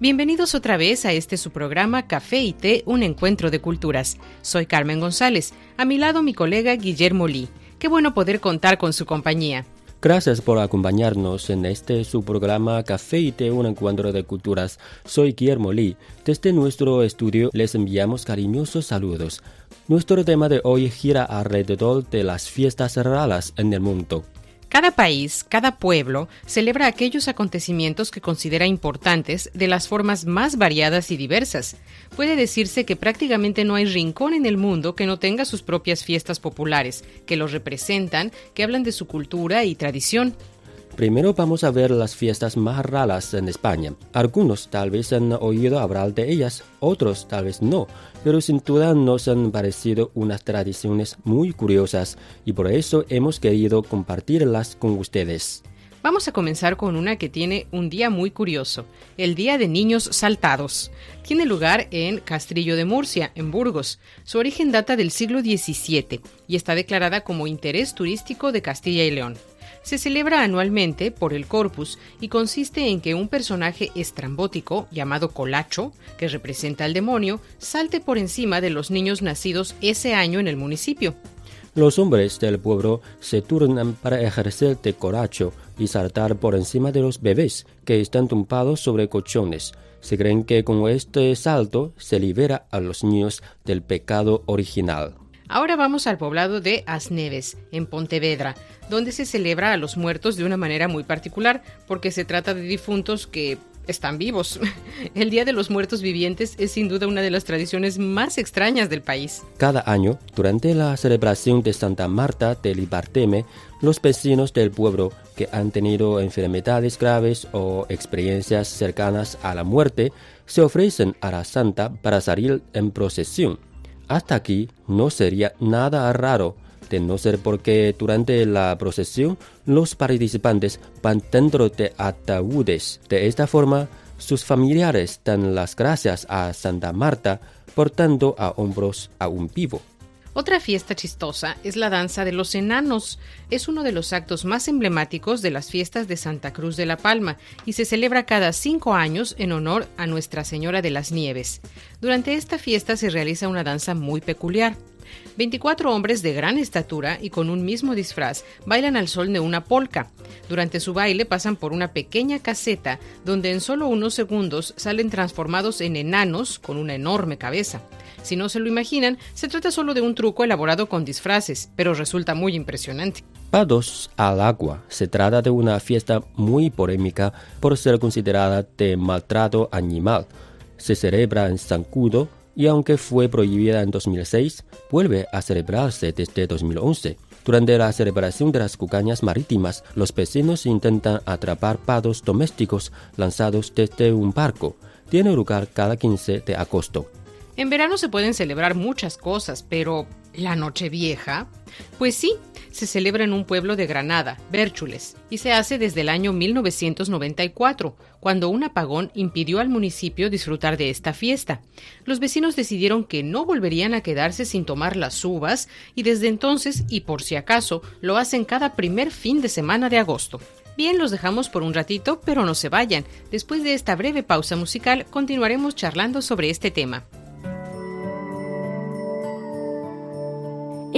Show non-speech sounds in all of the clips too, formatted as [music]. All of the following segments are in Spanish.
Bienvenidos otra vez a este su programa Café y Té, un encuentro de culturas. Soy Carmen González, a mi lado mi colega Guillermo Lee. Qué bueno poder contar con su compañía. Gracias por acompañarnos en este su programa Café y Té, un encuentro de culturas. Soy Guillermo Lee. Desde nuestro estudio les enviamos cariñosos saludos. Nuestro tema de hoy gira alrededor de las fiestas raras en el mundo. Cada país, cada pueblo, celebra aquellos acontecimientos que considera importantes de las formas más variadas y diversas. Puede decirse que prácticamente no hay rincón en el mundo que no tenga sus propias fiestas populares, que los representan, que hablan de su cultura y tradición. Primero vamos a ver las fiestas más raras en España. Algunos tal vez han oído hablar de ellas, otros tal vez no, pero sin duda nos han parecido unas tradiciones muy curiosas y por eso hemos querido compartirlas con ustedes. Vamos a comenzar con una que tiene un día muy curioso, el Día de Niños Saltados. Tiene lugar en Castrillo de Murcia, en Burgos. Su origen data del siglo XVII y está declarada como interés turístico de Castilla y León. Se celebra anualmente por el Corpus y consiste en que un personaje estrambótico llamado Colacho, que representa al demonio, salte por encima de los niños nacidos ese año en el municipio. Los hombres del pueblo se turnan para ejercer de coracho y saltar por encima de los bebés que están tumbados sobre colchones. Se creen que con este salto se libera a los niños del pecado original. Ahora vamos al poblado de Asneves, en Pontevedra, donde se celebra a los muertos de una manera muy particular, porque se trata de difuntos que están vivos. [laughs] El Día de los Muertos Vivientes es sin duda una de las tradiciones más extrañas del país. Cada año, durante la celebración de Santa Marta del Ibarteme, los vecinos del pueblo que han tenido enfermedades graves o experiencias cercanas a la muerte se ofrecen a la santa para salir en procesión. Hasta aquí no sería nada raro, de no ser porque durante la procesión los participantes van dentro de ataúdes. De esta forma, sus familiares dan las gracias a Santa Marta portando a hombros a un vivo. Otra fiesta chistosa es la danza de los enanos. Es uno de los actos más emblemáticos de las fiestas de Santa Cruz de la Palma y se celebra cada cinco años en honor a Nuestra Señora de las Nieves. Durante esta fiesta se realiza una danza muy peculiar. 24 hombres de gran estatura y con un mismo disfraz bailan al sol de una polca. Durante su baile pasan por una pequeña caseta donde en solo unos segundos salen transformados en enanos con una enorme cabeza. Si no se lo imaginan, se trata solo de un truco elaborado con disfraces, pero resulta muy impresionante. Pados al agua. Se trata de una fiesta muy polémica por ser considerada de maltrato animal. Se celebra en Zancudo y aunque fue prohibida en 2006, vuelve a celebrarse desde 2011. Durante la celebración de las cucañas marítimas, los vecinos intentan atrapar patos domésticos lanzados desde un barco. Tiene lugar cada 15 de agosto. En verano se pueden celebrar muchas cosas, pero ¿la Nochevieja? Pues sí, se celebra en un pueblo de Granada, Bérchules, y se hace desde el año 1994, cuando un apagón impidió al municipio disfrutar de esta fiesta. Los vecinos decidieron que no volverían a quedarse sin tomar las uvas y desde entonces, y por si acaso, lo hacen cada primer fin de semana de agosto. Bien, los dejamos por un ratito, pero no se vayan. Después de esta breve pausa musical, continuaremos charlando sobre este tema.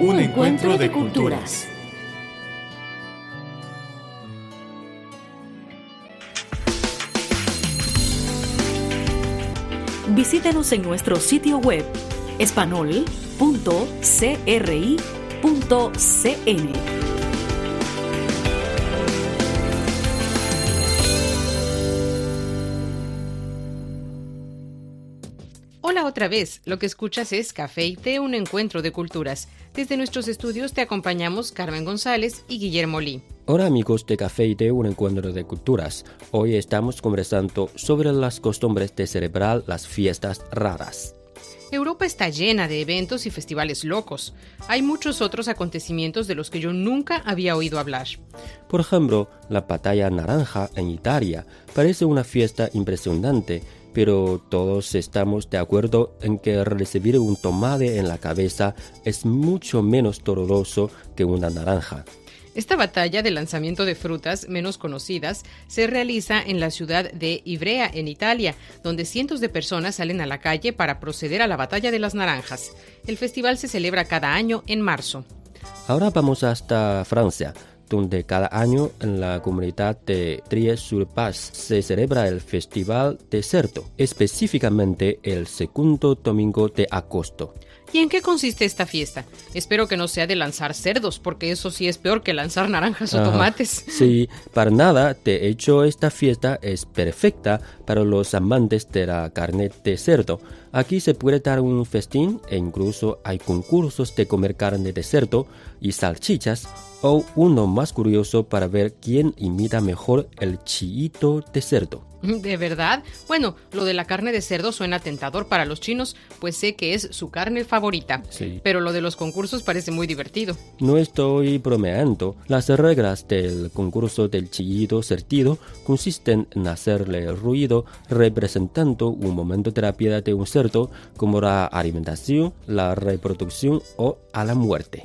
un encuentro de culturas. Visítenos en nuestro sitio web espanol.cri.cn. otra vez, lo que escuchas es Café y Té, un encuentro de culturas. Desde nuestros estudios te acompañamos Carmen González y Guillermo Lee. Hola amigos de Café y Té, un encuentro de culturas. Hoy estamos conversando sobre las costumbres de celebrar las fiestas raras. Europa está llena de eventos y festivales locos. Hay muchos otros acontecimientos de los que yo nunca había oído hablar. Por ejemplo, la batalla naranja en Italia parece una fiesta impresionante, pero todos estamos de acuerdo en que recibir un tomate en la cabeza es mucho menos doloroso que una naranja. Esta batalla de lanzamiento de frutas menos conocidas se realiza en la ciudad de Ivrea, en Italia, donde cientos de personas salen a la calle para proceder a la batalla de las naranjas. El festival se celebra cada año en marzo. Ahora vamos hasta Francia, donde cada año en la comunidad de Tries-sur-Paz se celebra el Festival de Cerdo, específicamente el segundo domingo de agosto. ¿Y en qué consiste esta fiesta? Espero que no sea de lanzar cerdos, porque eso sí es peor que lanzar naranjas o Ajá. tomates. Sí, para nada. De hecho, esta fiesta es perfecta para los amantes de la carne de cerdo. Aquí se puede dar un festín e incluso hay concursos de comer carne de cerdo y salchichas o uno más curioso para ver quién imita mejor el chillito de cerdo. [laughs] ¿De verdad? Bueno, lo de la carne de cerdo suena tentador para los chinos, pues sé que es su carne favorita. Sí. Pero lo de los concursos parece muy divertido. No estoy bromeando. Las reglas del concurso del chillido certido consisten en hacerle ruido representando un momento de la vida de un cerdo como la alimentación, la reproducción o a la muerte.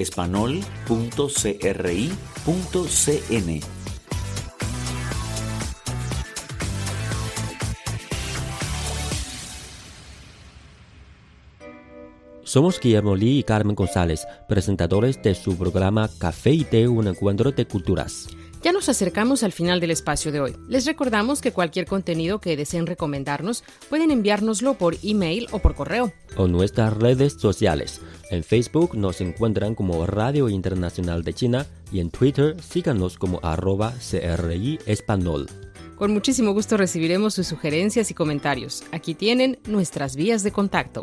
espanol.cri.cn. Somos Guillermo Lee y Carmen González, presentadores de su programa Café y Té, un encuentro de culturas. Ya nos acercamos al final del espacio de hoy. Les recordamos que cualquier contenido que deseen recomendarnos pueden enviárnoslo por email o por correo. o nuestras redes sociales. En Facebook nos encuentran como Radio Internacional de China y en Twitter síganos como arroba CRI Español. Con muchísimo gusto recibiremos sus sugerencias y comentarios. Aquí tienen nuestras vías de contacto.